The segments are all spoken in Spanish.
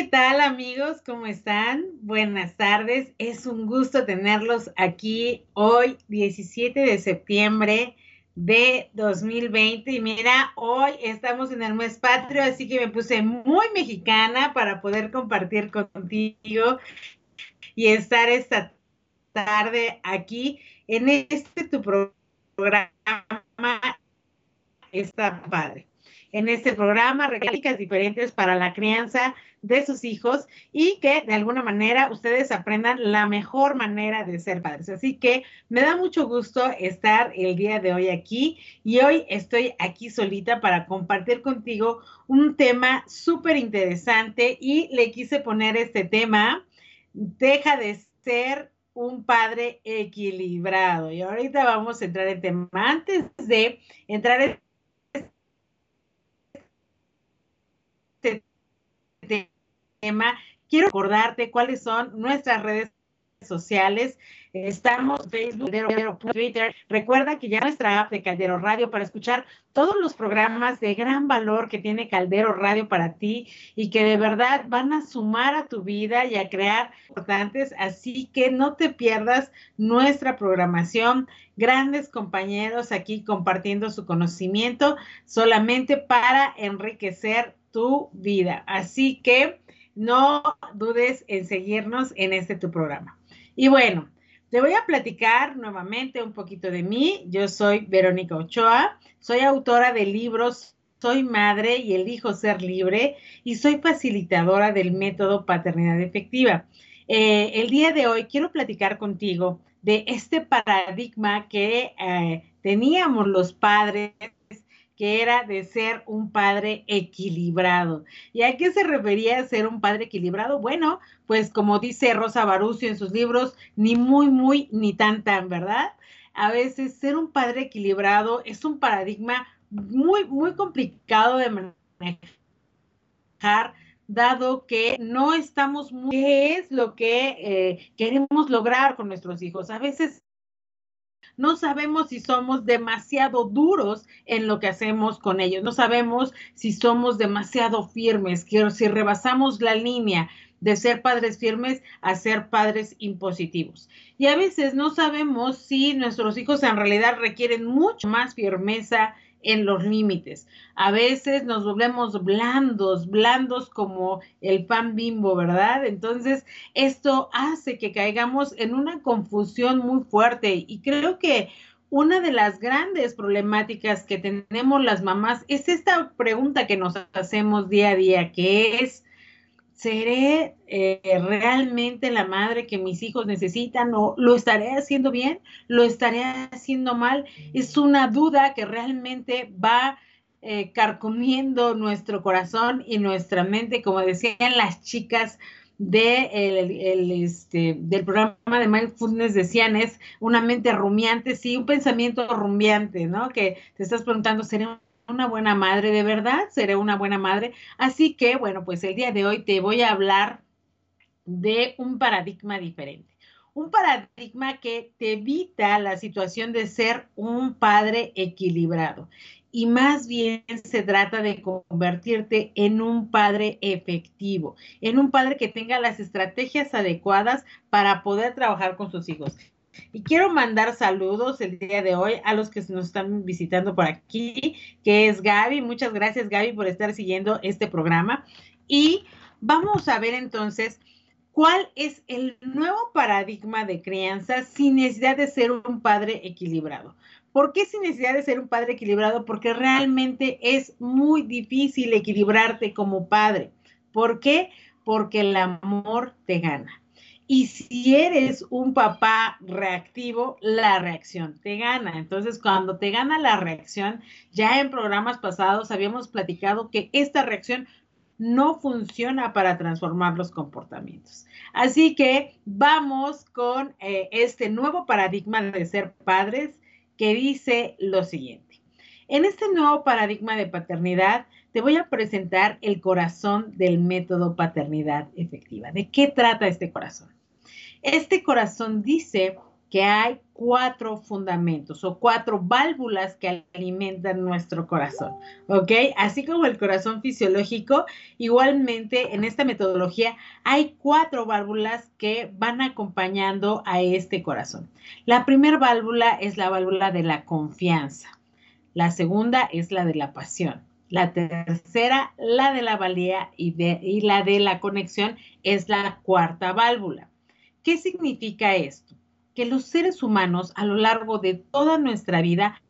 ¿qué tal amigos? ¿Cómo están? Buenas tardes. Es un gusto tenerlos aquí hoy, 17 de septiembre de 2020. Y mira, hoy estamos en el mes patrio, así que me puse muy mexicana para poder compartir contigo y estar esta tarde aquí en este tu programa. Está padre en este programa, reglas diferentes para la crianza de sus hijos y que de alguna manera ustedes aprendan la mejor manera de ser padres. Así que me da mucho gusto estar el día de hoy aquí y hoy estoy aquí solita para compartir contigo un tema súper interesante y le quise poner este tema, deja de ser un padre equilibrado. Y ahorita vamos a entrar en tema. Antes de entrar en tema, quiero recordarte cuáles son nuestras redes sociales. Estamos Facebook, Twitter. Recuerda que ya nuestra app de Caldero Radio para escuchar todos los programas de gran valor que tiene Caldero Radio para ti y que de verdad van a sumar a tu vida y a crear importantes. Así que no te pierdas nuestra programación. Grandes compañeros aquí compartiendo su conocimiento solamente para enriquecer tu vida. Así que no dudes en seguirnos en este tu programa. Y bueno, te voy a platicar nuevamente un poquito de mí. Yo soy Verónica Ochoa, soy autora de libros Soy madre y elijo ser libre y soy facilitadora del método paternidad efectiva. Eh, el día de hoy quiero platicar contigo de este paradigma que eh, teníamos los padres que era de ser un padre equilibrado. ¿Y a qué se refería ser un padre equilibrado? Bueno, pues como dice Rosa Barucio en sus libros, ni muy, muy, ni tan, tan, ¿verdad? A veces ser un padre equilibrado es un paradigma muy, muy complicado de manejar dado que no estamos muy... ¿Qué es lo que eh, queremos lograr con nuestros hijos? A veces no sabemos si somos demasiado duros en lo que hacemos con ellos, no sabemos si somos demasiado firmes, que si rebasamos la línea de ser padres firmes a ser padres impositivos. Y a veces no sabemos si nuestros hijos en realidad requieren mucho más firmeza en los límites. A veces nos volvemos blandos, blandos como el pan bimbo, ¿verdad? Entonces, esto hace que caigamos en una confusión muy fuerte y creo que una de las grandes problemáticas que tenemos las mamás es esta pregunta que nos hacemos día a día, que es, ¿seré eh, realmente la madre que mis hijos necesitan o lo estaré haciendo bien? ¿Lo estaré haciendo mal? Es una duda que realmente va eh, carcomiendo nuestro corazón y nuestra mente, como decían las chicas de el, este, del programa de Mindfulness decían es una mente rumiante, sí, un pensamiento rumiante, ¿no? Que te estás preguntando, ¿seré una buena madre, de verdad, seré una buena madre. Así que, bueno, pues el día de hoy te voy a hablar de un paradigma diferente. Un paradigma que te evita la situación de ser un padre equilibrado y más bien se trata de convertirte en un padre efectivo, en un padre que tenga las estrategias adecuadas para poder trabajar con sus hijos. Y quiero mandar saludos el día de hoy a los que nos están visitando por aquí, que es Gaby. Muchas gracias Gaby por estar siguiendo este programa. Y vamos a ver entonces cuál es el nuevo paradigma de crianza sin necesidad de ser un padre equilibrado. ¿Por qué sin necesidad de ser un padre equilibrado? Porque realmente es muy difícil equilibrarte como padre. ¿Por qué? Porque el amor te gana. Y si eres un papá reactivo, la reacción te gana. Entonces, cuando te gana la reacción, ya en programas pasados habíamos platicado que esta reacción no funciona para transformar los comportamientos. Así que vamos con eh, este nuevo paradigma de ser padres que dice lo siguiente. En este nuevo paradigma de paternidad, te voy a presentar el corazón del método paternidad efectiva. ¿De qué trata este corazón? Este corazón dice que hay cuatro fundamentos o cuatro válvulas que alimentan nuestro corazón, ¿ok? Así como el corazón fisiológico, igualmente en esta metodología hay cuatro válvulas que van acompañando a este corazón. La primera válvula es la válvula de la confianza. La segunda es la de la pasión. La tercera, la de la valía y, y la de la conexión es la cuarta válvula. ¿Qué significa esto? Que los seres humanos a lo largo de toda nuestra vida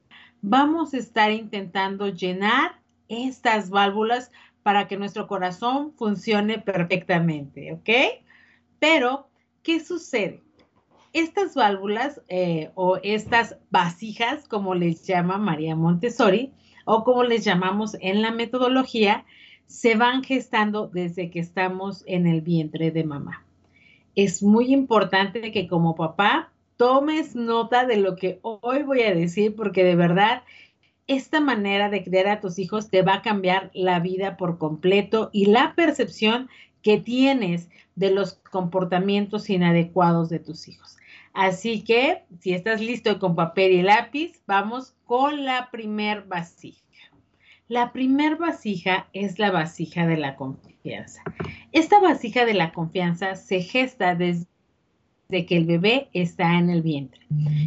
vamos a estar intentando llenar estas válvulas para que nuestro corazón funcione perfectamente, ¿ok? Pero, ¿qué sucede? Estas válvulas eh, o estas vasijas, como les llama María Montessori, o como les llamamos en la metodología, se van gestando desde que estamos en el vientre de mamá es muy importante que como papá tomes nota de lo que hoy voy a decir, porque de verdad esta manera de criar a tus hijos te va a cambiar la vida por completo y la percepción que tienes de los comportamientos inadecuados de tus hijos. Así que, si estás listo con papel y lápiz, vamos con la primer vasija. La primer vasija es la vasija de la confianza. Esta vasija de la confianza se gesta desde que el bebé está en el vientre.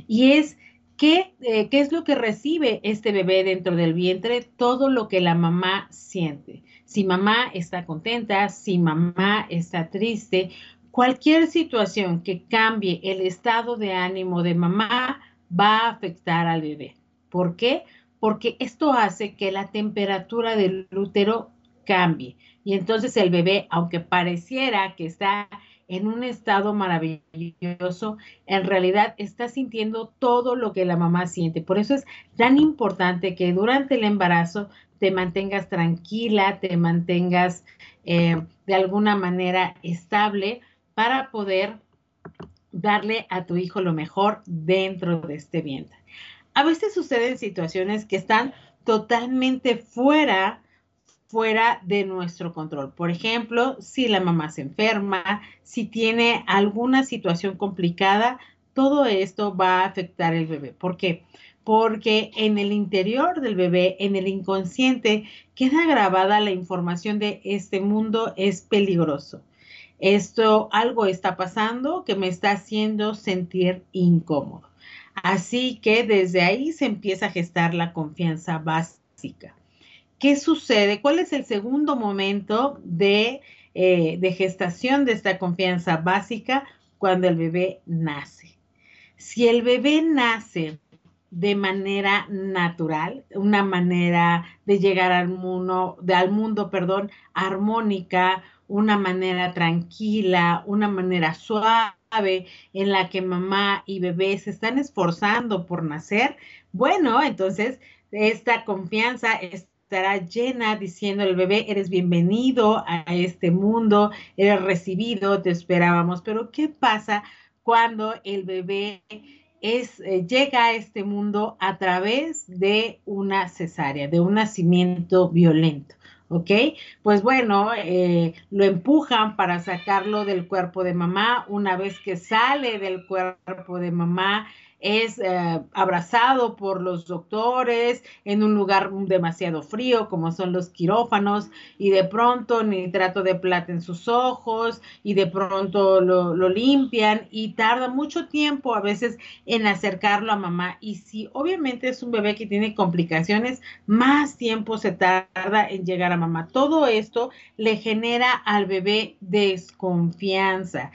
Y es ¿Qué, eh, ¿qué, es lo que recibe este bebé dentro del vientre? Todo lo que la mamá siente. Si mamá está contenta, si mamá está triste, cualquier situación que cambie el estado de ánimo de mamá va a afectar al bebé. ¿Por qué? Porque esto hace que la temperatura del útero cambie. Y entonces el bebé, aunque pareciera que está en un estado maravilloso, en realidad está sintiendo todo lo que la mamá siente. Por eso es tan importante que durante el embarazo te mantengas tranquila, te mantengas eh, de alguna manera estable para poder darle a tu hijo lo mejor dentro de este vientre a veces suceden situaciones que están totalmente fuera fuera de nuestro control. Por ejemplo, si la mamá se enferma, si tiene alguna situación complicada, todo esto va a afectar el bebé. ¿Por qué? Porque en el interior del bebé, en el inconsciente, queda grabada la información de este mundo es peligroso. Esto, algo está pasando que me está haciendo sentir incómodo. Así que desde ahí se empieza a gestar la confianza básica. ¿Qué sucede? ¿Cuál es el segundo momento de, eh, de gestación de esta confianza básica? Cuando el bebé nace. Si el bebé nace de manera natural, una manera de llegar al mundo, al mundo, perdón, armónica, una manera tranquila, una manera suave, en la que mamá y bebé se están esforzando por nacer, bueno, entonces esta confianza estará llena diciendo al bebé, eres bienvenido a este mundo, eres recibido, te esperábamos, pero ¿qué pasa cuando el bebé es, eh, llega a este mundo a través de una cesárea, de un nacimiento violento? ¿Ok? Pues bueno, eh, lo empujan para sacarlo del cuerpo de mamá. Una vez que sale del cuerpo de mamá, es eh, abrazado por los doctores en un lugar demasiado frío como son los quirófanos y de pronto nitrato de plata en sus ojos y de pronto lo, lo limpian y tarda mucho tiempo a veces en acercarlo a mamá y si obviamente es un bebé que tiene complicaciones, más tiempo se tarda en llegar a mamá. Todo esto le genera al bebé desconfianza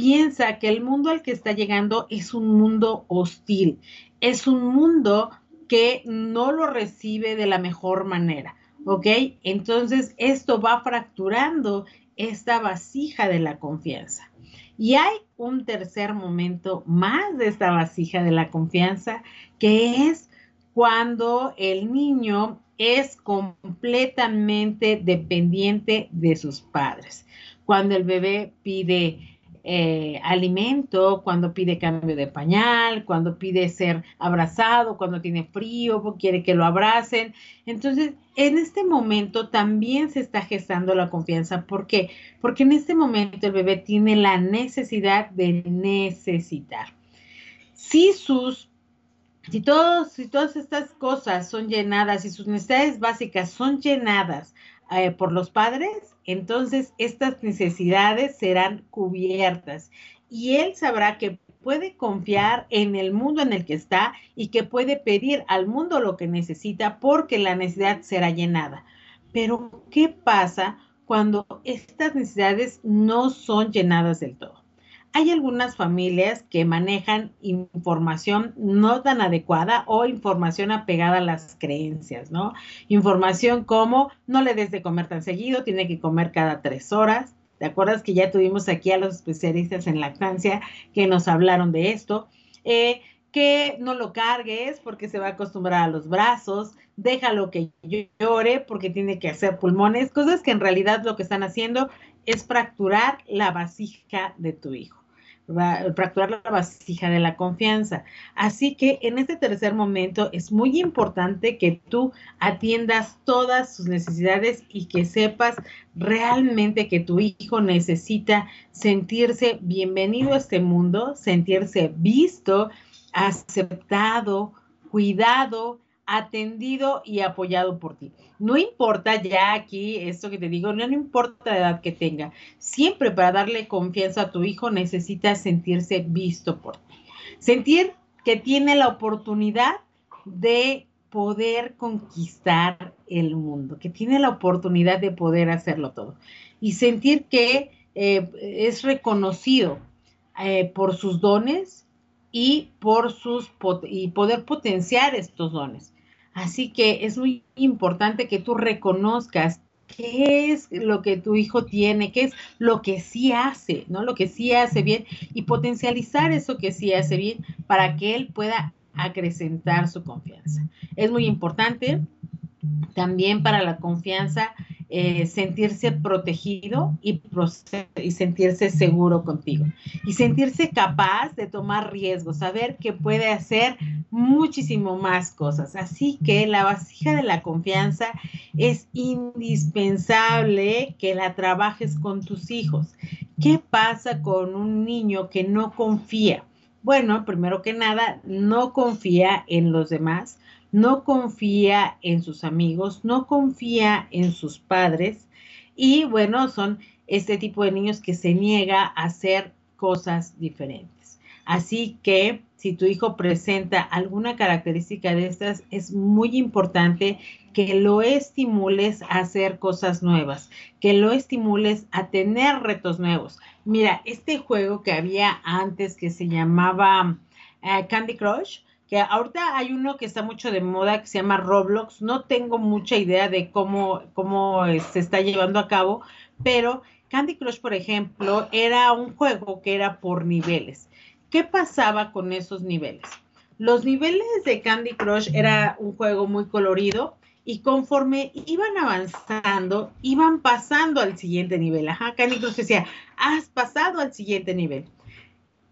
piensa que el mundo al que está llegando es un mundo hostil, es un mundo que no lo recibe de la mejor manera, ¿ok? Entonces esto va fracturando esta vasija de la confianza. Y hay un tercer momento más de esta vasija de la confianza, que es cuando el niño es completamente dependiente de sus padres. Cuando el bebé pide eh, alimento, cuando pide cambio de pañal, cuando pide ser abrazado, cuando tiene frío, quiere que lo abracen. Entonces, en este momento también se está gestando la confianza. ¿Por qué? Porque en este momento el bebé tiene la necesidad de necesitar. si sus si, todos, si todas estas cosas son llenadas y sus necesidades básicas son llenadas eh, por los padres, entonces estas necesidades serán cubiertas y él sabrá que puede confiar en el mundo en el que está y que puede pedir al mundo lo que necesita porque la necesidad será llenada. Pero, ¿qué pasa cuando estas necesidades no son llenadas del todo? Hay algunas familias que manejan información no tan adecuada o información apegada a las creencias, ¿no? Información como no le des de comer tan seguido, tiene que comer cada tres horas, ¿Te acuerdas que ya tuvimos aquí a los especialistas en lactancia que nos hablaron de esto? Eh, que no lo cargues porque se va a acostumbrar a los brazos, déjalo que llore porque tiene que hacer pulmones, cosas que en realidad lo que están haciendo es fracturar la vasija de tu hijo fracturar la vasija de la confianza. Así que en este tercer momento es muy importante que tú atiendas todas sus necesidades y que sepas realmente que tu hijo necesita sentirse bienvenido a este mundo, sentirse visto, aceptado, cuidado, atendido y apoyado por ti. No importa ya aquí esto que te digo, no, importa la edad que tenga. Siempre para darle confianza a tu hijo necesitas sentirse visto por ti. Sentir que tiene la oportunidad de poder conquistar el mundo, que tiene la oportunidad de poder hacerlo todo. Y sentir que eh, es reconocido eh, por sus dones y por sus y poder potenciar estos dones. Así que es muy importante que tú reconozcas qué es lo que tu hijo tiene, qué es lo que sí hace, ¿no? Lo que sí hace bien y potencializar eso que sí hace bien para que él pueda acrecentar su confianza. Es muy importante también para la confianza eh, sentirse protegido y, y, sentirse seguro contigo. Y sentirse capaz de tomar riesgos, saber que puede hacer muchísimo más cosas. Así que la vasija de la confianza es indispensable que la trabajes con tus hijos. ¿Qué pasa con un niño que no confía? Bueno, primero que nada, no confía en los demás no confía en sus amigos, no confía en sus padres y bueno, son este tipo de niños que se niega a hacer cosas diferentes. Así que si tu hijo presenta alguna característica de estas, es muy importante que lo estimules a hacer cosas nuevas, que lo estimules a tener retos nuevos. Mira, este juego que había antes que se llamaba eh, Candy Crush, que ahorita hay uno que está mucho de moda que se llama Roblox. No tengo mucha idea de cómo, cómo eh, se está llevando a cabo, pero Candy Crush, por ejemplo, era un juego que era por niveles. ¿Qué pasaba con esos niveles? Los niveles de Candy Crush era un juego muy colorido y conforme iban avanzando, iban pasando al siguiente nivel. Ajá, Candy Crush decía, has pasado al siguiente nivel.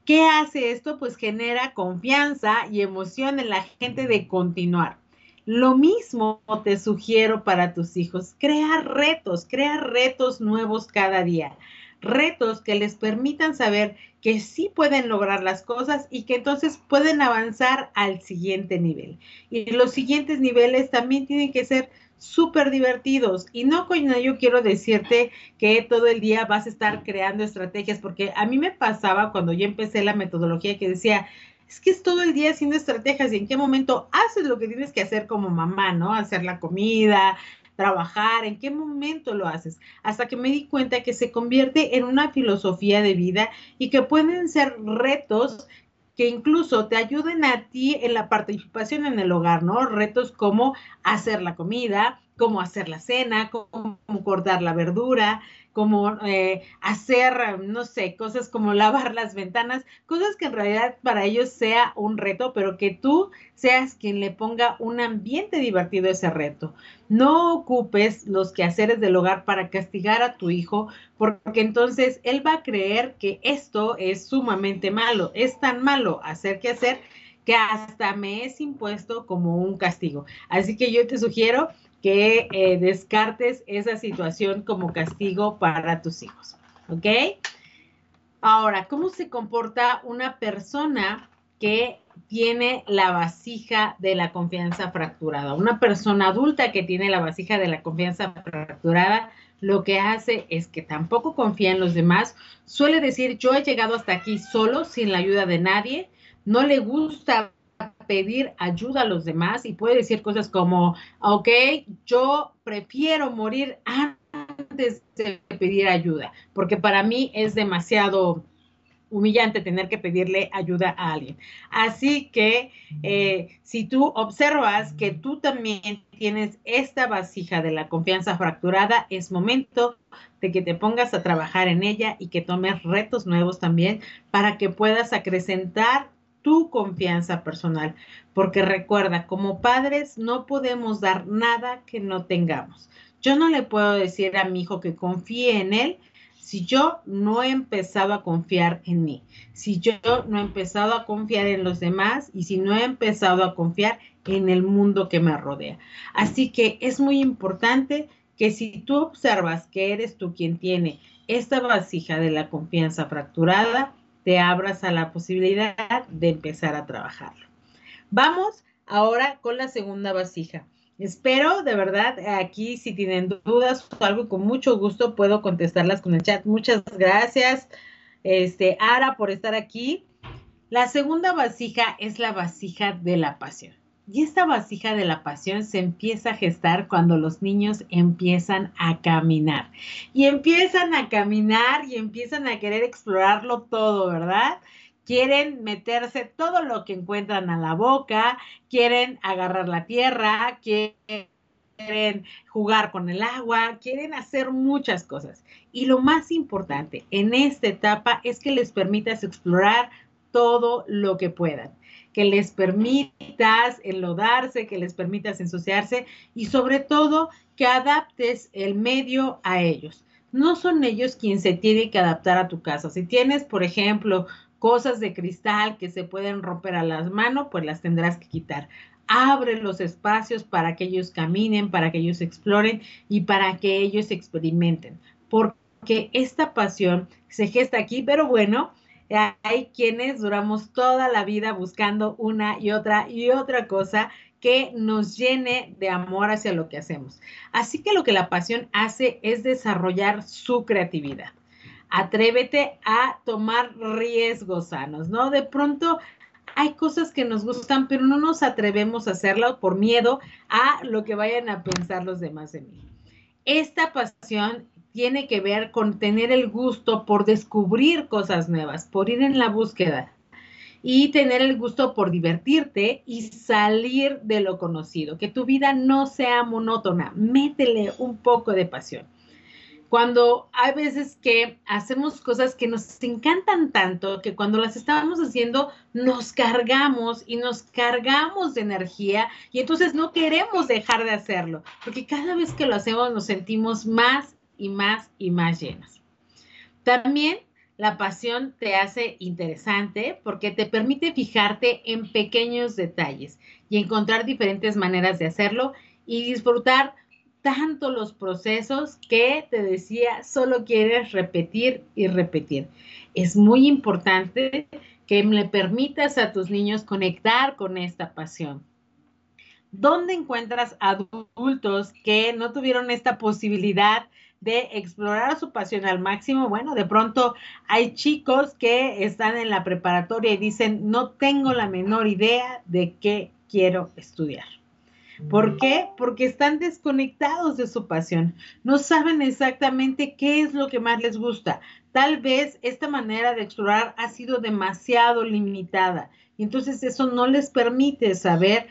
¿Qué hace esto? Pues genera confianza y emoción en la gente de continuar. Lo mismo te sugiero para tus hijos. Crea retos, crea retos nuevos cada día. Retos que les permitan saber que sí pueden lograr las cosas y que entonces pueden avanzar al siguiente nivel. Y los siguientes niveles también tienen que ser súper divertidos. Y no con yo quiero decirte que todo el día vas a estar creando estrategias, porque a mí me pasaba cuando yo empecé la metodología que decía, es que es todo el día haciendo estrategias y en qué momento haces lo que tienes que hacer como mamá, ¿no? Hacer la comida, trabajar, en qué momento lo haces, hasta que me di cuenta que se convierte en una filosofía de vida y que pueden ser retos que incluso te ayuden a ti en la participación en el hogar, ¿no? Retos como hacer la comida, cómo hacer la cena, cómo cortar la verdura, como eh, hacer, no sé, cosas como lavar las ventanas, cosas que en realidad para ellos sea un reto, pero que tú seas quien le ponga un ambiente divertido a ese reto. No ocupes los quehaceres del hogar para castigar a tu hijo, porque entonces él va a creer que esto es sumamente malo, es tan malo hacer que hacer que hasta me es impuesto como un castigo. Así que yo te sugiero que eh, descartes esa situación como castigo para tus hijos. ¿Ok? Ahora, ¿cómo se comporta una persona que tiene la vasija de la confianza fracturada. Una persona adulta que tiene la vasija de la confianza fracturada, lo que hace es que tampoco confía en los demás, suele decir, yo he llegado hasta aquí solo, sin la ayuda de nadie, no le gusta pedir ayuda a los demás y puede decir cosas como, ok, yo prefiero morir antes de pedir ayuda, porque para mí es demasiado humillante tener que pedirle ayuda a alguien. Así que eh, si tú observas que tú también tienes esta vasija de la confianza fracturada, es momento de que te pongas a trabajar en ella y que tomes retos nuevos también para que puedas acrecentar tu confianza personal. Porque recuerda, como padres no podemos dar nada que no tengamos. Yo no le puedo decir a mi hijo que confíe en él si yo no he empezado a confiar en mí, si yo no he empezado a confiar en los demás y si no he empezado a confiar en el mundo que me rodea. Así que es muy importante que si tú observas que eres tú quien tiene esta vasija de la confianza fracturada, te abras a la posibilidad de empezar a trabajarlo. Vamos ahora con la segunda vasija. Espero, de verdad, aquí si tienen dudas o algo, con mucho gusto puedo contestarlas con el chat. Muchas gracias, este, Ara, por estar aquí. La segunda vasija es la vasija de la pasión. Y esta vasija de la pasión se empieza a gestar cuando los niños empiezan a caminar. Y empiezan a caminar y empiezan a querer explorarlo todo, ¿verdad? quieren meterse todo lo que encuentran a la boca, quieren agarrar la tierra, quieren jugar con el agua, quieren hacer muchas cosas. Y lo más importante en esta etapa es que les permitas explorar todo lo que puedan, que les permitas enlodarse, que les permitas ensuciarse y sobre todo que adaptes el medio a ellos. No son ellos quienes se tienen que adaptar a tu casa. Si tienes, por ejemplo, cosas de cristal que se pueden romper a las manos, pues las tendrás que quitar. Abre los espacios para que ellos caminen, para que ellos exploren y para que ellos experimenten. Porque esta pasión se gesta aquí, pero bueno, hay quienes duramos toda la vida buscando una y otra y otra cosa que nos llene de amor hacia lo que hacemos. Así que lo que la pasión hace es desarrollar su creatividad atrévete a tomar riesgos sanos, ¿no? De pronto hay cosas que nos gustan, pero no nos atrevemos a hacerlo por miedo a lo que vayan a pensar los demás de mí. Esta pasión tiene que ver con tener el gusto por descubrir cosas nuevas, por ir en la búsqueda y tener el gusto por divertirte y salir de lo conocido, que tu vida no sea monótona, métele un poco de pasión. Cuando hay veces que hacemos cosas que nos encantan tanto que cuando las estamos haciendo nos cargamos y nos cargamos de energía y entonces no queremos dejar de hacerlo, porque cada vez que lo hacemos nos sentimos más y más y más llenos. También la pasión te hace interesante porque te permite fijarte en pequeños detalles y encontrar diferentes maneras de hacerlo y disfrutar tanto los procesos que te decía, solo quieres repetir y repetir. Es muy importante que le permitas a tus niños conectar con esta pasión. ¿Dónde encuentras adultos que no tuvieron esta posibilidad de explorar su pasión al máximo? Bueno, de pronto hay chicos que están en la preparatoria y dicen, no tengo la menor idea de qué quiero estudiar. ¿Por qué? Porque están desconectados de su pasión. No saben exactamente qué es lo que más les gusta. Tal vez esta manera de explorar ha sido demasiado limitada. Y entonces eso no les permite saber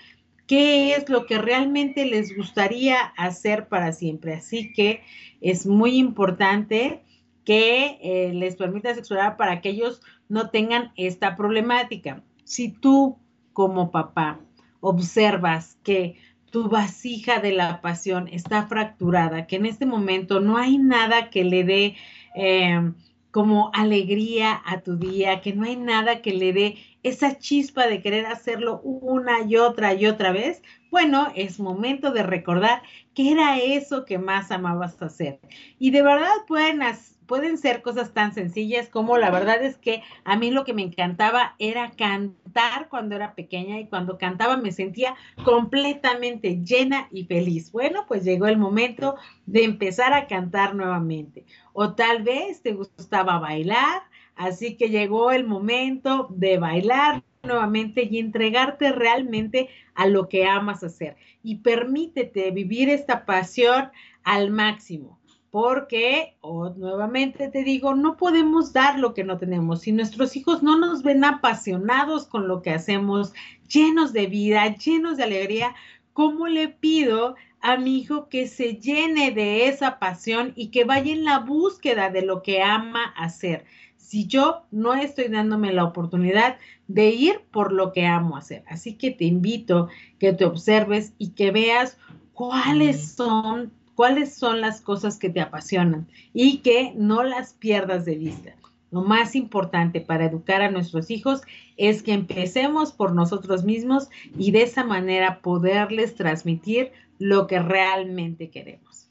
qué es lo que realmente les gustaría hacer para siempre. Así que es muy importante que eh, les permitas explorar para que ellos no tengan esta problemática. Si tú como papá observas que tu vasija de la pasión está fracturada, que en este momento no hay nada que le dé em, como alegría a tu día, que no hay nada que le dé esa chispa de querer hacerlo una y otra y otra vez, bueno, es momento de recordar qué era eso que más amabas hacer. Y de verdad pueden, pueden ser cosas tan sencillas como la verdad es que a mí lo que me encantaba era cantar cuando era pequeña y cuando cantaba me sentía completamente llena y feliz. Bueno, pues llegó el momento de empezar a cantar nuevamente. O tal vez te gustaba bailar, así que llegó el momento de bailar nuevamente y entregarte realmente a lo que amas hacer. Y permítete vivir esta pasión al máximo. Porque, o nuevamente te digo, no podemos dar lo que no tenemos. Si nuestros hijos no nos ven apasionados con lo que hacemos, llenos de vida, llenos de alegría, ¿cómo le pido a mi hijo que se llene de esa pasión y que vaya en la búsqueda de lo que ama hacer? Si yo no estoy dándome la oportunidad de ir por lo que amo hacer. Así que te invito que te observes y que veas cuáles son cuáles son las cosas que te apasionan y que no las pierdas de vista. Lo más importante para educar a nuestros hijos es que empecemos por nosotros mismos y de esa manera poderles transmitir lo que realmente queremos.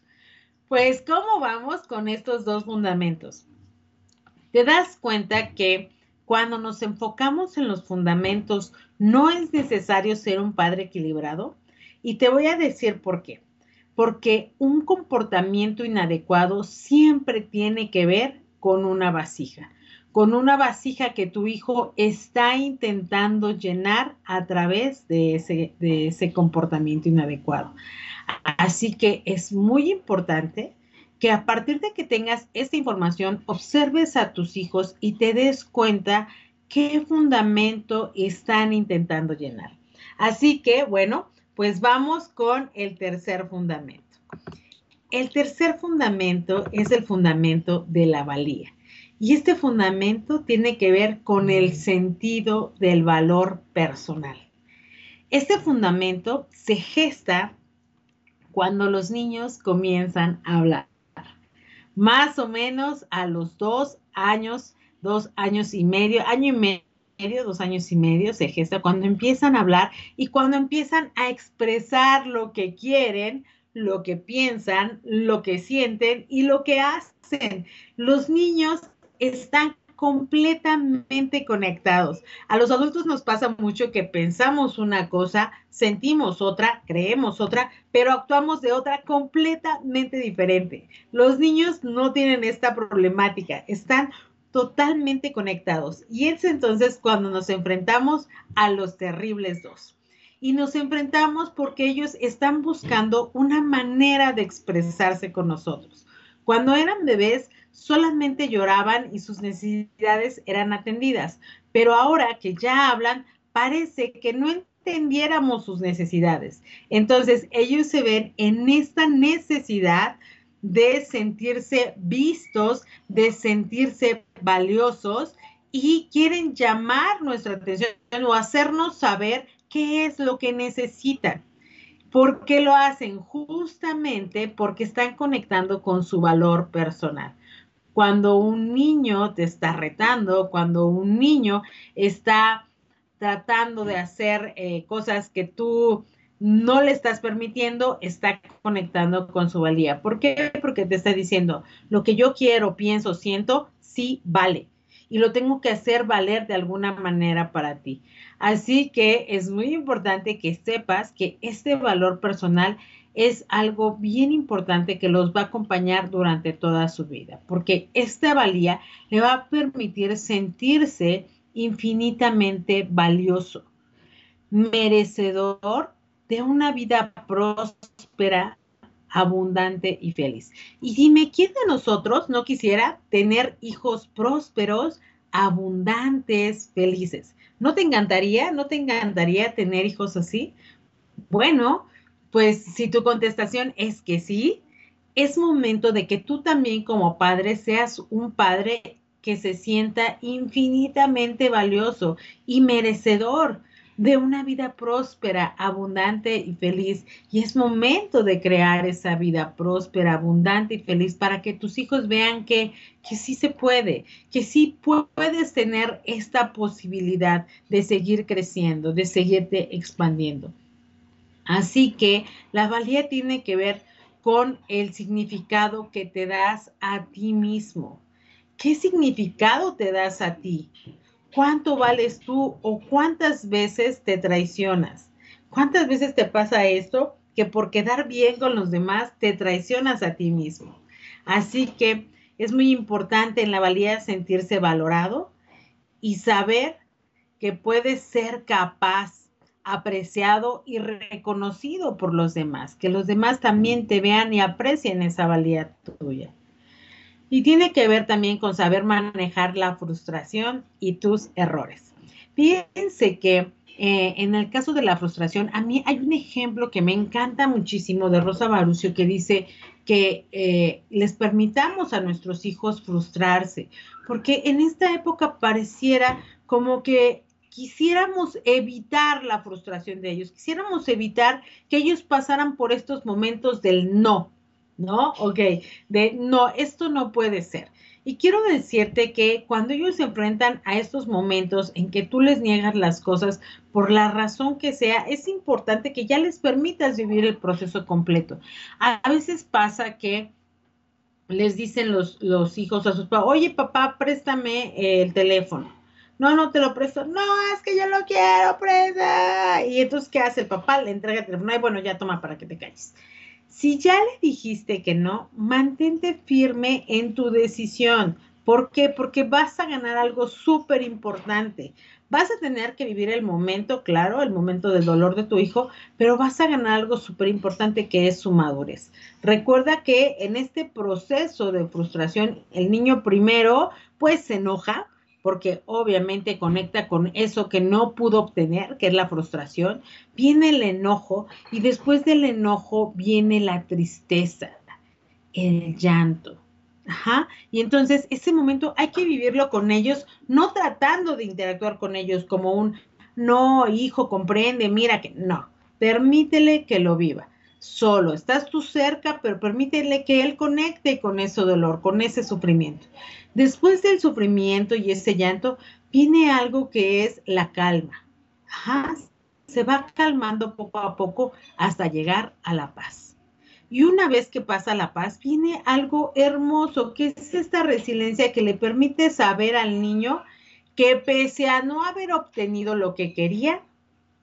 Pues, ¿cómo vamos con estos dos fundamentos? Te das cuenta que cuando nos enfocamos en los fundamentos, no es necesario ser un padre equilibrado. Y te voy a decir por qué. Porque un comportamiento inadecuado siempre tiene que ver con una vasija, con una vasija que tu hijo está intentando llenar a través de ese, de ese comportamiento inadecuado. Así que es muy importante que a partir de que tengas esta información, observes a tus hijos y te des cuenta qué fundamento están intentando llenar. Así que, bueno, pues vamos con el tercer fundamento. El tercer fundamento es el fundamento de la valía. Y este fundamento tiene que ver con el sentido del valor personal. Este fundamento se gesta cuando los niños comienzan a hablar más o menos a los dos años, dos años y medio, año y medio, dos años y medio se gesta cuando empiezan a hablar y cuando empiezan a expresar lo que quieren, lo que piensan, lo que sienten y lo que hacen. Los niños están completamente conectados. A los adultos nos pasa mucho que pensamos una cosa, sentimos otra, creemos otra, pero actuamos de otra completamente diferente. Los niños no tienen esta problemática, están totalmente conectados. Y es entonces cuando nos enfrentamos a los terribles dos. Y nos enfrentamos porque ellos están buscando una manera de expresarse con nosotros. Cuando eran bebés, solamente lloraban y sus necesidades eran atendidas. Pero ahora que ya hablan, parece que no entendiéramos sus necesidades. Entonces, ellos se ven en esta necesidad de sentirse vistos, de sentirse valiosos y quieren llamar nuestra atención o hacernos saber qué es lo que necesitan. ¿Por qué lo hacen? Justamente porque están conectando con su valor personal cuando un niño te está retando, cuando un niño está tratando de hacer eh, cosas que tú no le estás permitiendo, está conectando con su valía. ¿Por qué? Porque te está diciendo, lo que yo quiero, pienso, siento, sí vale. Y lo tengo que hacer valer de alguna manera para ti. Así que es muy importante que sepas que este valor personal es algo bien importante que los va a acompañar durante toda su vida, porque esta valía le va a permitir sentirse infinitamente valioso, merecedor de una vida próspera, abundante y feliz. Y dime, ¿quién de nosotros no quisiera tener hijos prósperos, abundantes, felices? ¿No te encantaría? ¿No te encantaría tener hijos así? Bueno, pues si tu contestación es que sí, es momento de que tú también como padre seas un padre que se sienta infinitamente valioso y merecedor. de una vida próspera, abundante y feliz. Y es momento de crear esa vida próspera, abundante y feliz para que tus hijos vean que, que sí se puede, que sí puedes tener esta posibilidad de seguir creciendo, de seguirte expandiendo. Así que la valía tiene que ver con el significado que te das a ti mismo. ¿Qué significado te das a ti? ¿Cuánto vales tú o cuántas veces te traicionas? ¿Cuántas veces te pasa esto que por quedar bien con los demás te traicionas a ti mismo? Así que es muy importante en la valía sentirse valorado y saber que puedes ser capaz, apreciado y reconocido por los demás, que los demás también te vean y aprecien esa valía tuya. Y tiene que ver también con saber manejar la frustración y tus errores. Fíjense que eh, en el caso de la frustración, a mí hay un ejemplo que me encanta muchísimo de Rosa Barucio que dice que eh, les permitamos a nuestros hijos frustrarse, porque en esta época pareciera como que quisiéramos evitar la frustración de ellos, quisiéramos evitar que ellos pasaran por estos momentos del no, ¿no? Ok, de no, esto no puede ser. Y quiero decirte que cuando ellos se enfrentan a estos momentos en que tú les niegas las cosas por la razón que sea, es importante que ya les permitas vivir el proceso completo. A, veces pasa que les dicen los, los hijos a sus papás, oye papá, préstame el teléfono. No, no te lo presto. No, es que yo lo quiero, presta. Y entonces, ¿qué hace el papá? Le entrega el teléfono. Y bueno, ya toma para que te calles. Si ya le dijiste que no, mantente firme en tu decisión. ¿Por qué? Porque vas a ganar algo súper importante. Vas a tener que vivir el momento, claro, el momento del dolor de tu hijo, pero vas a ganar algo súper importante que es su madurez. Recuerda que en este proceso de frustración, el niño primero, pues se enoja, porque obviamente conecta con eso que no pudo obtener, que es la frustración, viene el enojo y después del enojo viene la tristeza, el llanto. Ajá. Y entonces ese momento hay que vivirlo con ellos, no tratando de interactuar con ellos como un, no, hijo, comprende, mira que no, permítele que lo viva solo, estás tú cerca, pero permítele que él conecte con ese dolor, con ese sufrimiento. Después del sufrimiento y ese llanto, viene algo que es la calma. se va calmando poco a poco hasta llegar a la paz. Y una vez que pasa la paz, viene algo hermoso, que es esta resiliencia que le permite saber al niño que pese a no haber obtenido lo que quería,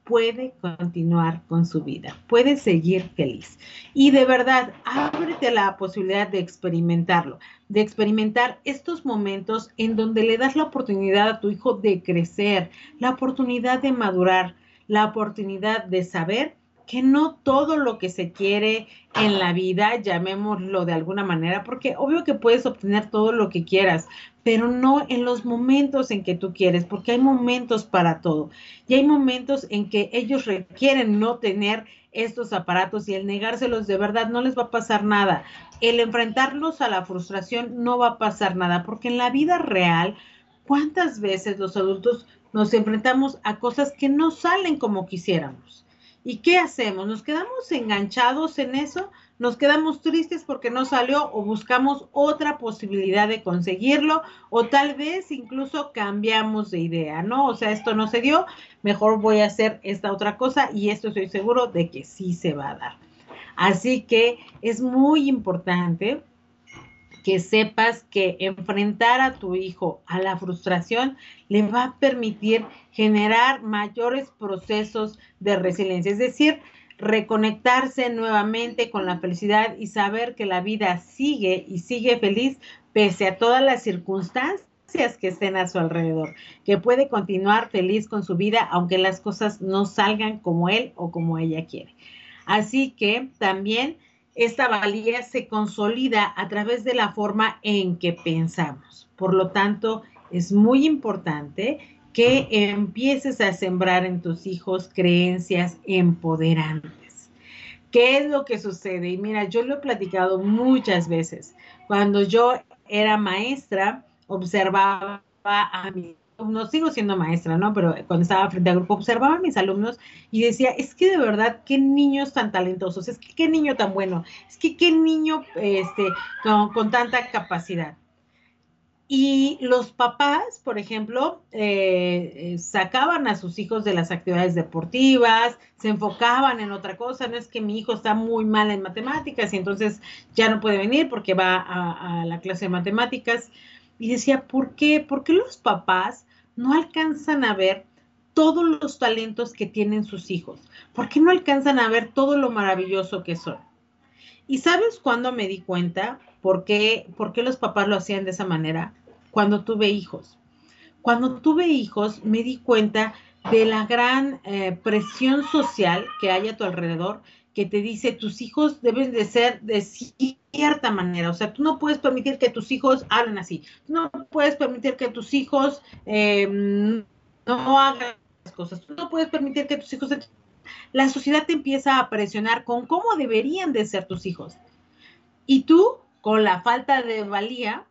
puede continuar con su vida, puede seguir feliz. Y de verdad, ábrete la posibilidad de experimentarlo, de experimentar estos momentos en donde le das la oportunidad a tu hijo de crecer, la oportunidad de madurar, la oportunidad de saber que no todo lo que se quiere en la vida, llamémoslo de alguna manera, porque obvio que puedes obtener todo lo que quieras, pero no en los momentos en que tú quieres, porque hay momentos para todo. Y hay momentos en que ellos requieren no tener estos aparatos y el negárselos de verdad no les va a pasar nada. El enfrentarlos a la frustración no va a pasar nada, porque en la vida real, ¿cuántas veces los adultos nos enfrentamos a cosas que no salen como quisiéramos? ¿Y qué hacemos? ¿Nos quedamos enganchados en eso? ¿Nos quedamos tristes porque no salió o buscamos otra posibilidad de conseguirlo? O tal vez incluso cambiamos de idea, ¿no? O sea, esto no se dio, mejor voy a hacer esta otra cosa y esto estoy seguro de que sí se va a dar. Así que es muy importante que sepas que enfrentar a tu hijo a la frustración le va a permitir generar mayores procesos de resiliencia, es decir, reconectarse nuevamente con la felicidad y saber que la vida sigue y sigue feliz pese a todas las circunstancias que estén a su alrededor, que puede continuar feliz con su vida aunque las cosas no salgan como él o como ella quiere. Así que también esta valía se consolida a través de la forma en que pensamos. Por lo tanto, es muy importante que empieces a sembrar en tus hijos creencias empoderantes. ¿Qué es lo que sucede? Y mira, yo lo he platicado muchas veces. Cuando yo era maestra, observaba a mis no sigo siendo maestra, ¿no? Pero cuando estaba frente al grupo observaba a mis alumnos y decía, es que de verdad, qué niños tan talentosos, es que qué niño tan bueno, es que qué niño este, con, tanta capacidad. Y los papás, por ejemplo, eh, eh, sacaban a sus hijos de las actividades deportivas, se enfocaban en otra cosa, no es que mi hijo está muy mal en matemáticas y entonces ya no puede venir porque va a la clase de matemáticas y decía, ¿por qué? ¿Por qué los papás no alcanzan a ver todos los talentos que tienen sus hijos? ¿Por qué no alcanzan a ver todo lo maravilloso que son? ¿Y sabes cuándo me di cuenta por qué, por qué los papás lo hacían de esa manera? Cuando tuve hijos. Cuando tuve hijos me di cuenta de la gran eh, presión social que hay a tu alrededor que te dice tus hijos deben de ser de cierta manera. O sea, tú no puedes permitir que tus hijos hablen así. Tú no puedes permitir que tus hijos eh, no hagan las cosas. Tú no puedes permitir que tus hijos... La sociedad te empieza a presionar con cómo deberían de ser tus hijos. Y tú, con la falta de valía,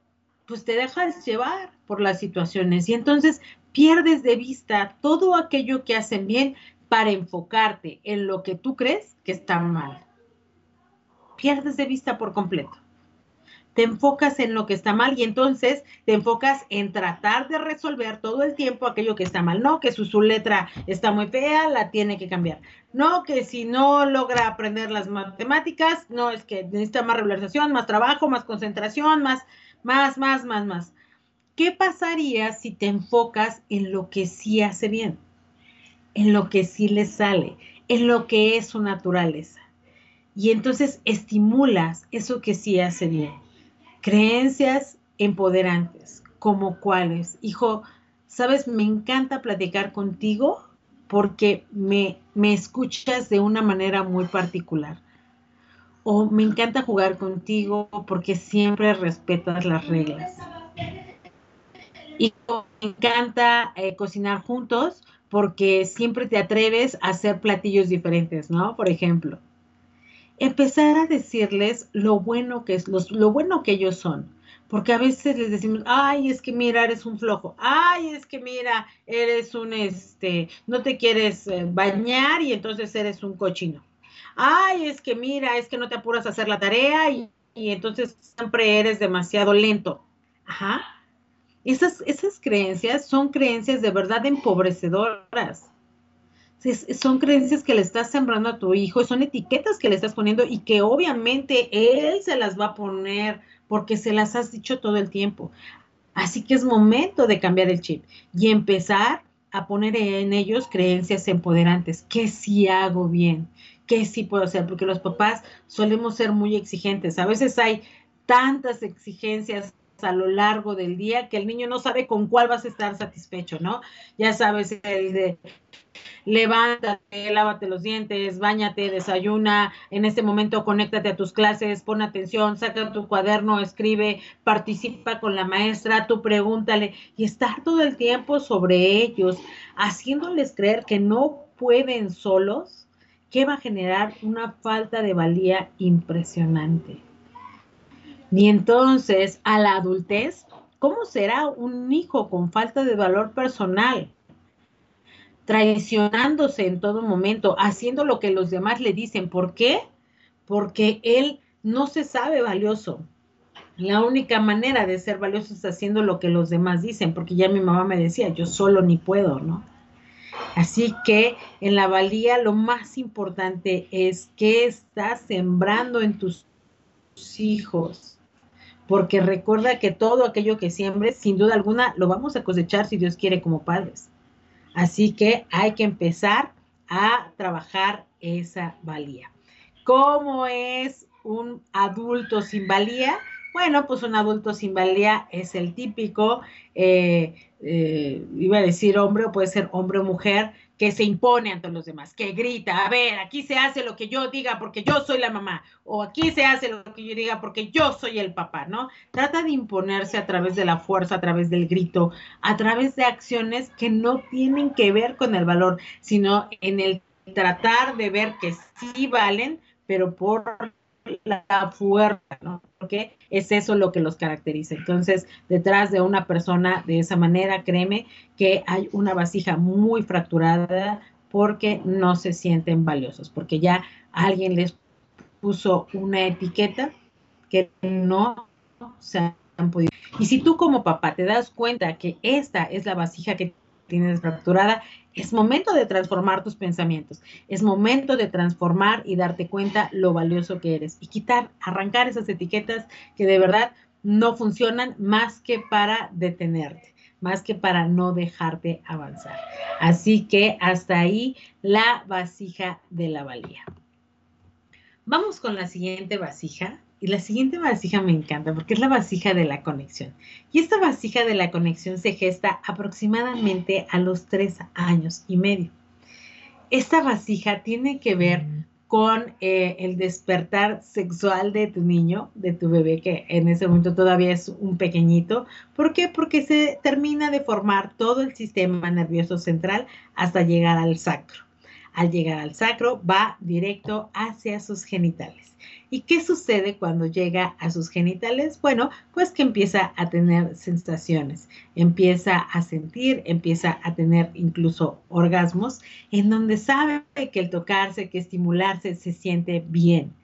pues te dejas llevar por las situaciones y entonces pierdes de vista todo aquello que hacen bien para enfocarte en lo que tú crees que está mal. Pierdes de vista por completo. Te enfocas en lo que está mal y entonces te enfocas en tratar de resolver todo el tiempo aquello que está mal. No, que su, letra está muy fea, la tiene que cambiar. No, que si no logra aprender las matemáticas, no, es que necesita más regularización, más trabajo, más concentración, más, más, más, más, más. ¿Qué pasaría si te enfocas en lo que sí hace bien? En lo que sí le sale, en lo que es su naturaleza. Y entonces estimulas eso que sí hace bien. Creencias empoderantes, como cuáles. Hijo, sabes, me encanta platicar contigo porque me, me escuchas de una manera muy particular. O me encanta jugar contigo porque siempre respetas las reglas. Y me encanta eh, cocinar juntos porque siempre te atreves a hacer platillos diferentes, ¿no? Por ejemplo, empezar a decirles lo bueno que es, lo bueno que ellos son. Porque a veces les decimos, ay, es que mira, eres un flojo, ay, es que mira, eres un, este, no te quieres eh, bañar y entonces eres un cochino. Ay, es que mira, es que no te apuras a hacer la tarea y, y entonces siempre eres demasiado lento. Ajá. Esas, esas creencias son creencias de verdad empobrecedoras. son creencias que le estás sembrando a tu hijo, son etiquetas que le estás poniendo y que obviamente él se las va a poner porque se las has dicho todo el tiempo. Así que es momento de cambiar el chip y empezar a poner en ellos creencias empoderantes. ¿Qué sí hago bien? ¿Qué sí puedo hacer? Porque los papás solemos ser muy exigentes. A veces hay tantas exigencias a lo largo del día que el niño no sabe con cuál vas a estar satisfecho, ¿no? Ya sabes, el de levántate, lávate los dientes, bañate, desayuna, en este momento conéctate a tus clases, pon atención, saca tu cuaderno, escribe, participa con la maestra, tú pregúntale y estar todo el tiempo sobre ellos, haciéndoles creer que no pueden solos, que va a generar una falta de valía impresionante. Y entonces, a la adultez, ¿cómo será un hijo con falta de valor personal? Traicionándose en todo momento, haciendo lo que los demás le dicen. ¿Por qué? Porque él no se sabe valioso. La única manera de ser valioso es haciendo lo que los demás dicen, porque ya mi mamá me decía, yo solo ni puedo, ¿no? Así que en la valía lo más importante es que estás sembrando en tus hijos porque recuerda que todo aquello que siembres, sin duda alguna, lo vamos a cosechar si Dios quiere como padres. Así que hay que empezar a trabajar esa valía. ¿Cómo es un adulto sin valía? Bueno, pues un adulto sin valía es el típico, eh, eh, iba a decir hombre o puede ser hombre o mujer, que se impone ante los demás, que grita, a ver, aquí se hace lo que yo diga porque yo soy la mamá, o aquí se hace lo que yo diga porque yo soy el papá, ¿no? Trata de imponerse a través de la fuerza, a través del grito, a través de acciones que no tienen que ver con el valor, sino en el tratar de ver que sí valen, pero por la fuerza, ¿no? Porque es eso lo que los caracteriza. Entonces, detrás de una persona de esa manera, créeme que hay una vasija muy fracturada porque no se sienten valiosos, porque ya alguien les puso una etiqueta que no se han podido. Y si tú como papá te das cuenta que esta es la vasija que tienes fracturada, es momento de transformar tus pensamientos, es momento de transformar y darte cuenta lo valioso que eres y quitar, arrancar esas etiquetas que de verdad no funcionan más que para detenerte, más que para no dejarte avanzar. Así que hasta ahí la vasija de la valía. Vamos con la siguiente vasija. Y la siguiente vasija me encanta porque es la vasija de la conexión. Y esta vasija de la conexión se gesta aproximadamente a los tres años y medio. Esta vasija tiene que ver con eh, el despertar sexual de tu niño, de tu bebé, que en ese momento todavía es un pequeñito. ¿Por qué? Porque se termina de formar todo el sistema nervioso central hasta llegar al sacro. Al llegar al sacro va directo hacia sus genitales. ¿Y qué sucede cuando llega a sus genitales? Bueno, pues que empieza a tener sensaciones, empieza a sentir, empieza a tener incluso orgasmos, en donde sabe que el tocarse, que estimularse se siente bien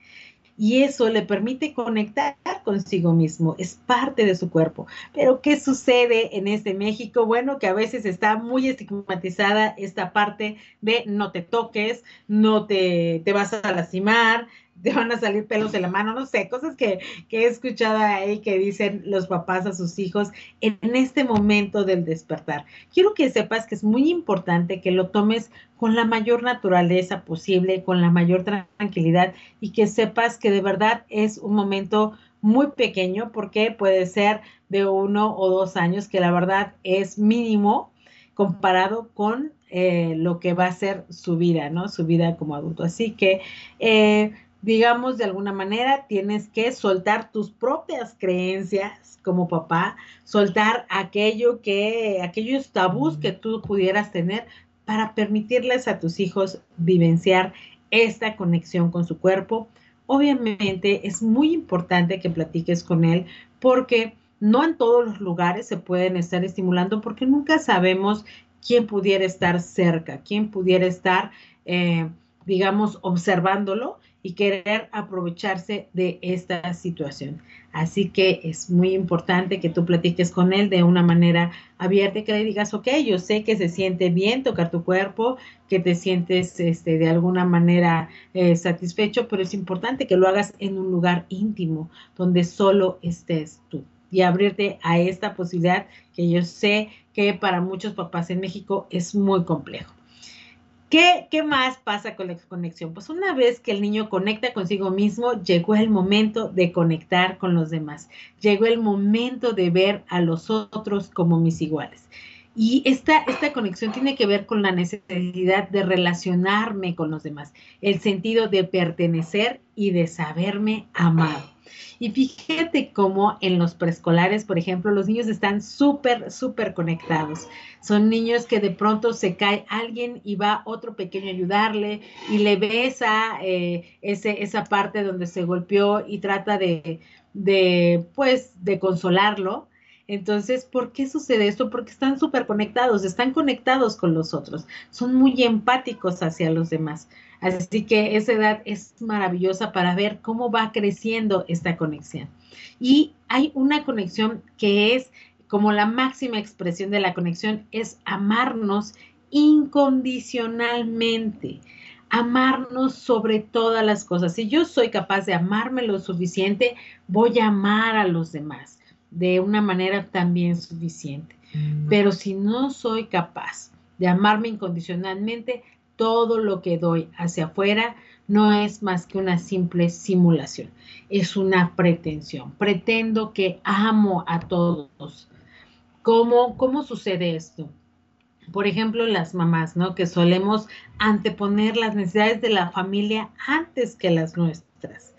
y eso le permite conectar consigo mismo, es parte de su cuerpo. Pero ¿qué sucede en este México? Bueno, que a veces está muy estigmatizada esta parte de no te toques, no te, te vas a lastimar, te van a salir pelos en la mano, no sé, cosas que, he escuchado ahí que dicen los papás a sus hijos en, este momento del despertar. Quiero que sepas que es muy importante que lo tomes con la mayor naturaleza posible, con la mayor tranquilidad y que sepas que de verdad es un momento muy pequeño porque puede ser de uno o dos años, que la verdad es mínimo comparado con eh, lo que va a ser su vida, ¿no? Su vida como adulto. Así que eh, digamos, de alguna manera, tienes que soltar tus propias creencias como papá, soltar aquello que, aquellos tabús que tú pudieras tener para permitirles a tus hijos vivenciar esta conexión con su cuerpo. Obviamente es muy importante que platiques con él porque no en todos los lugares se pueden estar estimulando porque nunca sabemos quién pudiera estar cerca, quién pudiera estar, eh, digamos, observándolo y querer aprovecharse de esta situación. Así que es muy importante que tú platiques con él de una manera abierta y que le digas, ok, yo sé que se siente bien tocar tu cuerpo, que te sientes este, de alguna manera eh, satisfecho, pero es importante que lo hagas en un lugar íntimo, donde solo estés tú y abrirte a esta posibilidad que yo sé que para muchos papás en México es muy complejo. ¿Qué, ¿Qué, más pasa con la conexión? Pues una vez que el niño conecta consigo mismo, llegó el momento de conectar con los demás. Llegó el momento de ver a los otros como mis iguales. Y esta, esta conexión tiene que ver con la necesidad de relacionarme con los demás, el sentido de pertenecer y de saberme amado. Y fíjate cómo en los preescolares, por ejemplo, los niños están súper, súper conectados. Son niños que de pronto se cae alguien y va otro pequeño a ayudarle y le besa eh, ese, esa parte donde se golpeó y trata de, de, pues, de consolarlo. Entonces, ¿por qué sucede esto? Porque están súper conectados, están conectados con los otros, son muy empáticos hacia los demás. Así que esa edad es maravillosa para ver cómo va creciendo esta conexión. Y hay una conexión que es como la máxima expresión de la conexión, es amarnos incondicionalmente amarnos sobre todas las cosas. Si yo soy capaz de amarme lo suficiente, voy a amar a los demás de una manera también suficiente. Mm. Pero si no soy capaz de amarme incondicionalmente, todo lo que doy hacia afuera no es más que una simple simulación, es una pretensión. Pretendo que amo a todos. ¿Cómo, cómo sucede esto? Por ejemplo, las mamás, ¿no? Que solemos anteponer las necesidades de la familia antes que las nuestras.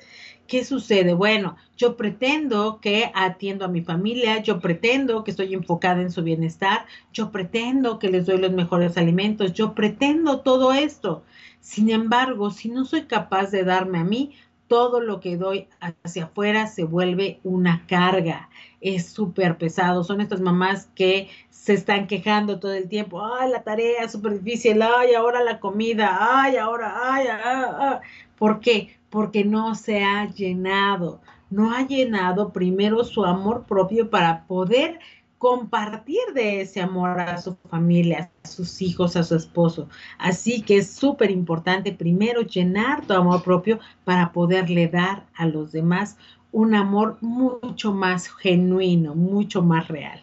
¿Qué sucede? Bueno, yo pretendo que atiendo a mi familia, yo pretendo que estoy enfocada en su bienestar, yo pretendo que les doy los mejores alimentos, yo pretendo todo esto. Sin embargo, si no soy capaz de darme a mí, todo lo que doy hacia afuera se vuelve una carga. Es súper pesado. Son estas mamás que se están quejando todo el tiempo. Ay, la tarea es súper difícil. Ay, ahora la comida. Ay, ahora, ay, ay, ay. ¿Por qué? Porque no se ha llenado. No ha llenado primero su amor propio para poder compartir de ese amor a su familia, a sus hijos, a su esposo. Así que es súper importante primero llenar tu amor propio para poderle dar a los demás un amor mucho más genuino, mucho más real.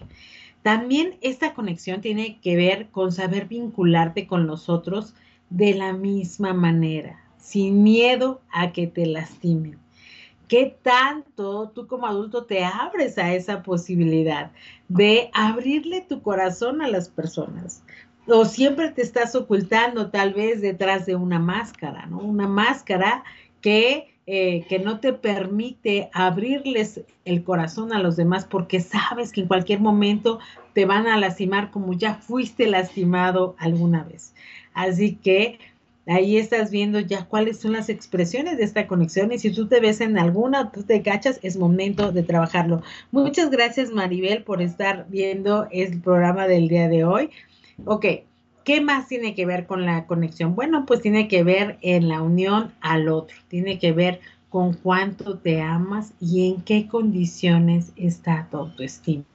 También esta conexión tiene que ver con saber vincularte con los otros de la misma manera, sin miedo a que te lastimen. ¿Qué tanto tú como adulto te abres a esa posibilidad de abrirle tu corazón a las personas? O siempre te estás ocultando tal vez detrás de una máscara, ¿no? Una máscara que, eh, que no te permite abrirles el corazón a los demás porque sabes que en cualquier momento te van a lastimar como ya fuiste lastimado alguna vez. Así que ahí estás viendo ya cuáles son las expresiones de esta conexión y si tú te ves en alguna, tú te cachas, es momento de trabajarlo. Muchas gracias Maribel por estar viendo el programa del día de hoy. Ok, ¿qué más tiene que ver con la conexión? Bueno, pues tiene que ver en la unión al otro, tiene que ver con cuánto te amas y en qué condiciones está tu autoestima.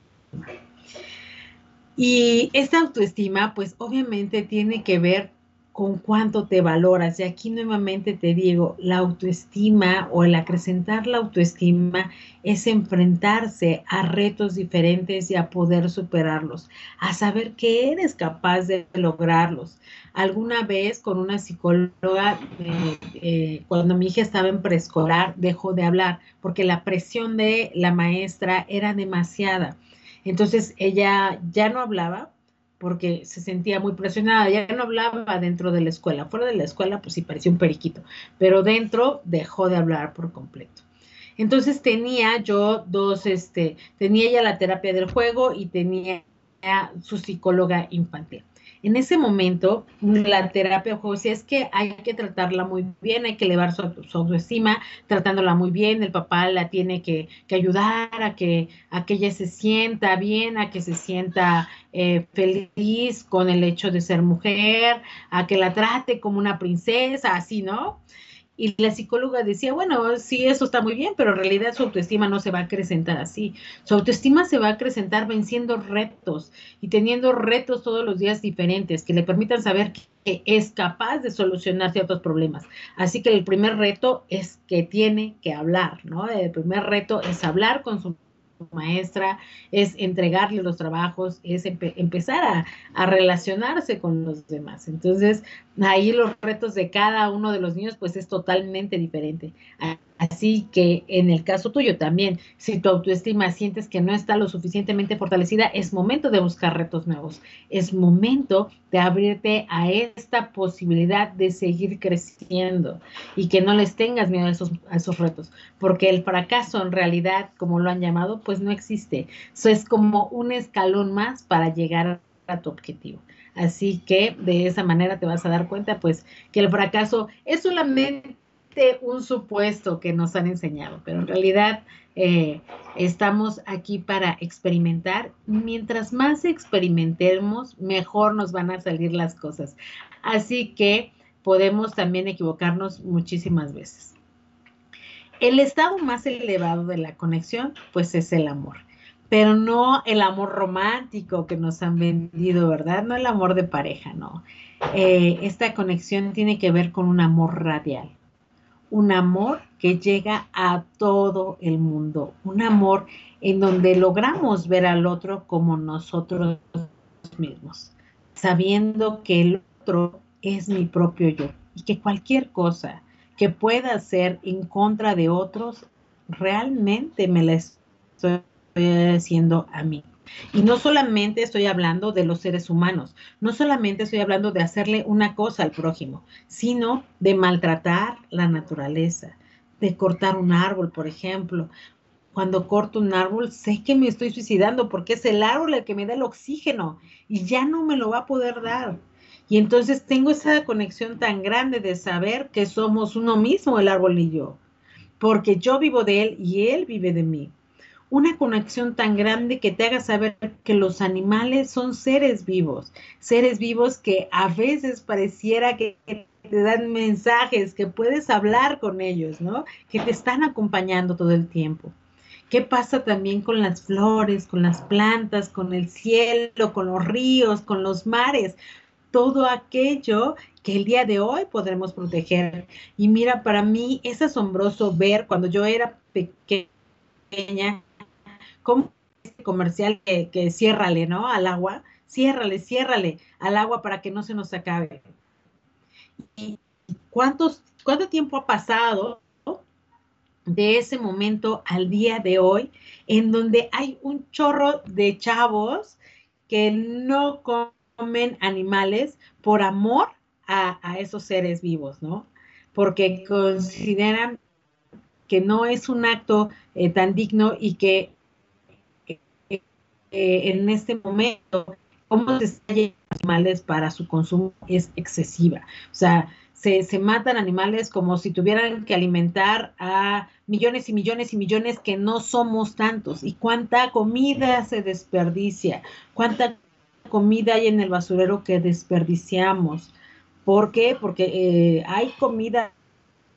Y esta autoestima, pues obviamente tiene que ver con cuánto te valoras. Y aquí nuevamente te digo, la autoestima o el acrecentar la autoestima es enfrentarse a retos diferentes y a poder superarlos, a saber que eres capaz de lograrlos. Alguna vez con una psicóloga, eh, eh, cuando mi hija estaba en preescolar, dejó de hablar porque la presión de la maestra era demasiada. Entonces ella ya no hablaba porque se sentía muy presionada, ya no hablaba dentro de la escuela, fuera de la escuela pues sí parecía un periquito, pero dentro dejó de hablar por completo. Entonces tenía yo dos, este, tenía ya la terapia del juego y tenía su psicóloga infantil en ese momento la terapia juego si es que hay que tratarla muy bien, hay que elevar su, autoestima, tratándola muy bien, el papá la tiene que, ayudar a que, a que ella se sienta bien, a que se sienta eh, feliz con el hecho de ser mujer, a que la trate como una princesa, así, ¿no? Y la psicóloga decía, bueno, sí, eso está muy bien, pero en realidad su autoestima no se va a acrecentar así. Su autoestima se va a acrecentar venciendo retos y teniendo retos todos los días diferentes que le permitan saber que es capaz de solucionar ciertos problemas. Así que el primer reto es que tiene que hablar, ¿no? El primer reto es hablar con su maestra, es entregarle los trabajos, es empezar a, a, relacionarse con los demás. Entonces, ahí los retos de cada uno de los niños, pues es totalmente diferente. Así que en el caso tuyo también, si tu autoestima sientes que no está lo suficientemente fortalecida, es momento de buscar retos nuevos. Es momento de abrirte a esta posibilidad de seguir creciendo y que no les tengas miedo a esos, a esos retos, porque el fracaso en realidad, como lo han llamado, pues no existe. Es como un escalón más para llegar a tu objetivo. Así que de esa manera te vas a dar cuenta, pues, que el fracaso es solamente un supuesto que nos han enseñado, pero en realidad eh, estamos aquí para experimentar. Mientras más experimentemos, mejor nos van a salir las cosas. Así que podemos también equivocarnos muchísimas veces. El estado más elevado de la conexión, pues es el amor, pero no el amor romántico que nos han vendido, ¿verdad? No el amor de pareja, no. Eh, esta conexión tiene que ver con un amor radial un amor que llega a todo el mundo, un amor en donde logramos ver al otro como nosotros mismos, sabiendo que el otro es mi propio yo y que cualquier cosa que pueda hacer en contra de otros, realmente me la estoy haciendo a mí. Y no solamente estoy hablando de los seres humanos, no solamente estoy hablando de hacerle una cosa al prójimo, sino de maltratar la naturaleza, de cortar un árbol, por ejemplo. Cuando corto un árbol, sé que me estoy suicidando porque es el árbol el que me da el oxígeno y ya no me lo va a poder dar. Y entonces tengo esa conexión tan grande de saber que somos uno mismo, el árbol y yo porque yo vivo de Él y Él vive de mí. Una conexión tan grande que te haga saber que los animales son seres vivos, seres vivos que a veces pareciera que te dan mensajes, que puedes hablar con ellos, ¿no? Que te están acompañando todo el tiempo. ¿Qué pasa también con las flores, con las plantas, con el cielo, con los ríos, con los mares? Todo aquello que el día de hoy podremos proteger. Y mira, para mí es asombroso ver cuando yo era pequeña, como este comercial que, que ciérrale, ¿no? Al agua, ciérrale, ciérrale al agua para que no se nos acabe. ¿Y cuántos, cuánto tiempo ha pasado de ese momento al día de hoy, en donde hay un chorro de chavos que no comen animales por amor a, esos seres vivos, ¿no? Porque consideran que no es un acto eh, tan digno y que eh, en este momento, cómo se está animales para su consumo es excesiva. O sea, se, matan animales como si tuvieran que alimentar a millones y millones y millones que no somos tantos. ¿Y cuánta comida se desperdicia? ¿Cuánta comida hay en el basurero que desperdiciamos? ¿Por qué? Porque eh, hay comida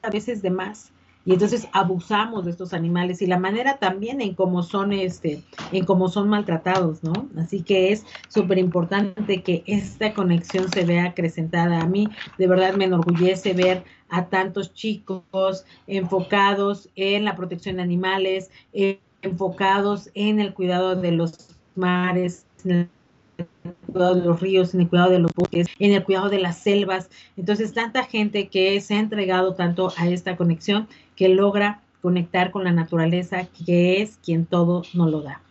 a veces de más y entonces abusamos de estos animales y la manera también en cómo son este en cómo son maltratados no así que es súper importante que esta conexión se vea acrecentada. A mí de verdad me enorgullece ver a tantos chicos enfocados en la protección de animales enfocados en el cuidado de los mares cuidado de los ríos, en el cuidado de los bosques, en el cuidado de las selvas. Entonces, tanta gente que se ha entregado tanto a esta conexión que logra conectar con la naturaleza, que es quien todo nos lo da.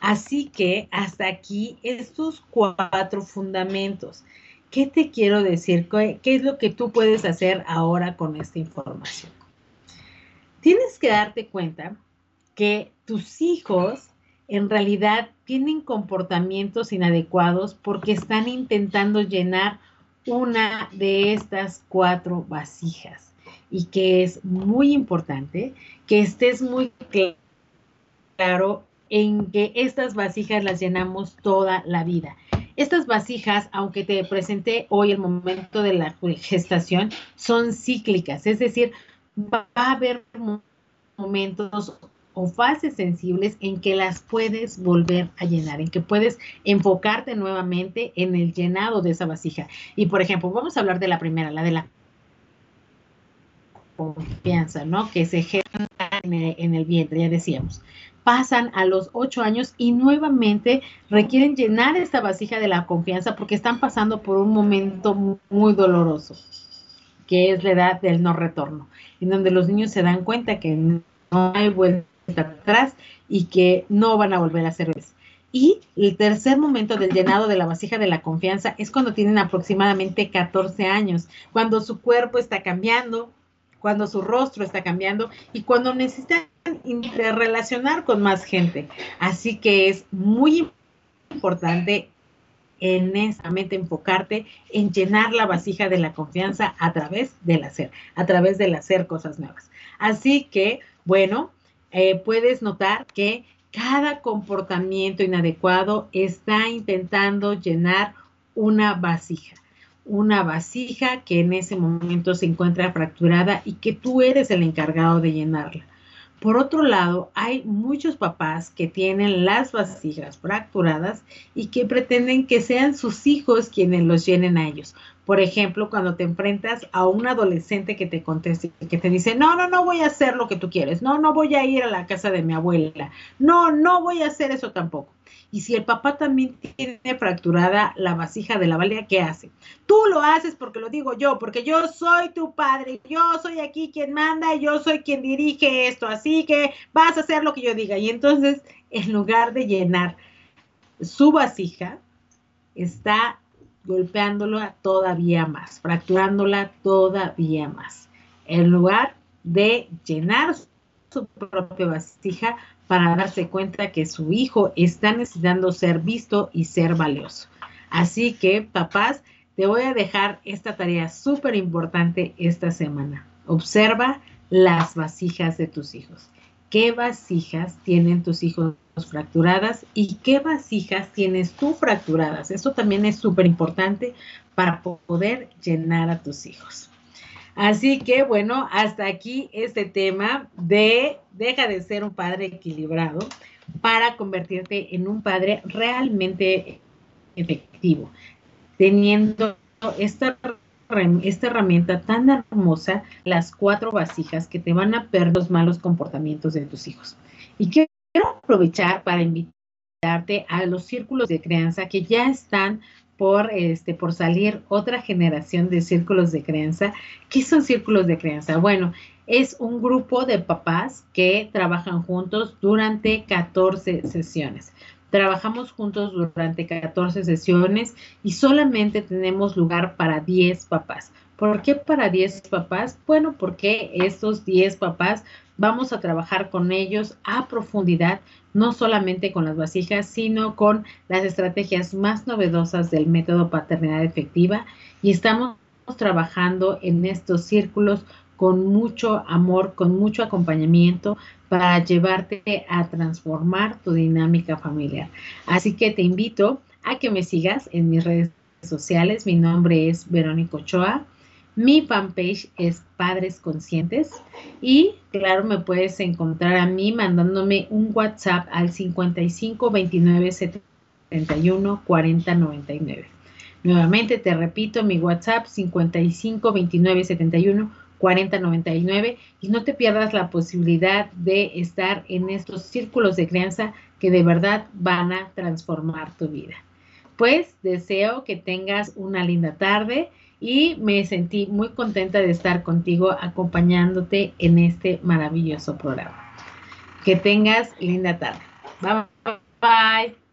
Así que hasta aquí estos cuatro fundamentos. ¿Qué te quiero decir? ¿Qué, es lo que tú puedes hacer ahora con esta información? Tienes que darte cuenta que tus hijos en realidad tienen comportamientos inadecuados porque están intentando llenar una de estas cuatro vasijas y que es muy importante que estés muy claro en que estas vasijas las llenamos toda la vida. Estas vasijas, aunque te presenté hoy el momento de la gestación, son cíclicas, es decir, va a haber momentos o fases sensibles en que las puedes volver a llenar, en que puedes enfocarte nuevamente en el llenado de esa vasija. Y por ejemplo, vamos a hablar de la primera, la de la confianza, ¿no? Que se genera en el, vientre, ya decíamos. Pasan a los ocho años y nuevamente requieren llenar esta vasija de la confianza porque están pasando por un momento muy doloroso, que es la edad del no retorno, en donde los niños se dan cuenta que no hay vuelta atrás y que no van a volver a ser bebés. Y el tercer momento del llenado de la vasija de la confianza es cuando tienen aproximadamente 14 años, cuando su cuerpo está cambiando, cuando su rostro está cambiando y cuando necesitan interrelacionar con más gente. Así que es muy importante en esa mente enfocarte en llenar la vasija de la confianza a través del hacer, a través del hacer cosas nuevas. Así que, bueno, eh, puedes notar que cada comportamiento inadecuado está intentando llenar una vasija, una vasija que en ese momento se encuentra fracturada y que tú eres el encargado de llenarla. Por otro lado, hay muchos papás que tienen las vasijas fracturadas y que pretenden que sean sus hijos quienes los llenen a ellos. Por ejemplo, cuando te enfrentas a un adolescente que te conteste, que te dice, no, no, no voy a hacer lo que tú quieres, no, no voy a ir a la casa de mi abuela, no, no voy a hacer eso tampoco. Y si el papá también tiene fracturada la vasija de la valía, ¿qué hace? Tú lo haces porque lo digo yo, porque yo soy tu padre, yo soy aquí quien manda yo soy quien dirige esto, así que vas a hacer lo que yo diga. Y entonces, en lugar de llenar su vasija, está golpeándola todavía más, fracturándola todavía más. En lugar de llenar su propia vasija para darse cuenta que su hijo está necesitando ser visto y ser valioso. Así que, papás, te voy a dejar esta tarea súper importante esta semana. Observa las vasijas de tus hijos. ¿Qué vasijas tienen tus hijos fracturadas y qué vasijas tienes tú fracturadas? Eso también es súper importante para poder llenar a tus hijos. Así que bueno, hasta aquí este tema de deja de ser un padre equilibrado para convertirte en un padre realmente efectivo, teniendo esta, esta herramienta tan hermosa, las cuatro vasijas que te van a perder los malos comportamientos de tus hijos. Y quiero aprovechar para invitarte a los círculos de crianza que ya están por, este, por salir otra generación de círculos de crianza. ¿Qué son círculos de crianza? Bueno, es un grupo de papás que trabajan juntos durante 14 sesiones. Trabajamos juntos durante 14 sesiones y solamente tenemos lugar para 10 papás. ¿Por qué para 10 papás? Bueno, porque estos 10 papás vamos a trabajar con ellos a profundidad, no solamente con las vasijas, sino con las estrategias más novedosas del método paternidad efectiva y estamos trabajando en estos círculos con mucho amor, con mucho acompañamiento para llevarte a transformar tu dinámica familiar. Así que te invito a que me sigas en mis redes sociales. Mi nombre es Verónica Ochoa. Mi fanpage es Padres Conscientes y claro, me puedes encontrar a mí mandándome un WhatsApp al 55 29 71 40 99. Nuevamente te repito mi WhatsApp 55 29 71 40 99 y no te pierdas la posibilidad de estar en estos círculos de crianza que de verdad van a transformar tu vida. Pues deseo que tengas una linda tarde y me sentí muy contenta de estar contigo acompañándote en este maravilloso programa. Que tengas linda tarde. Bye.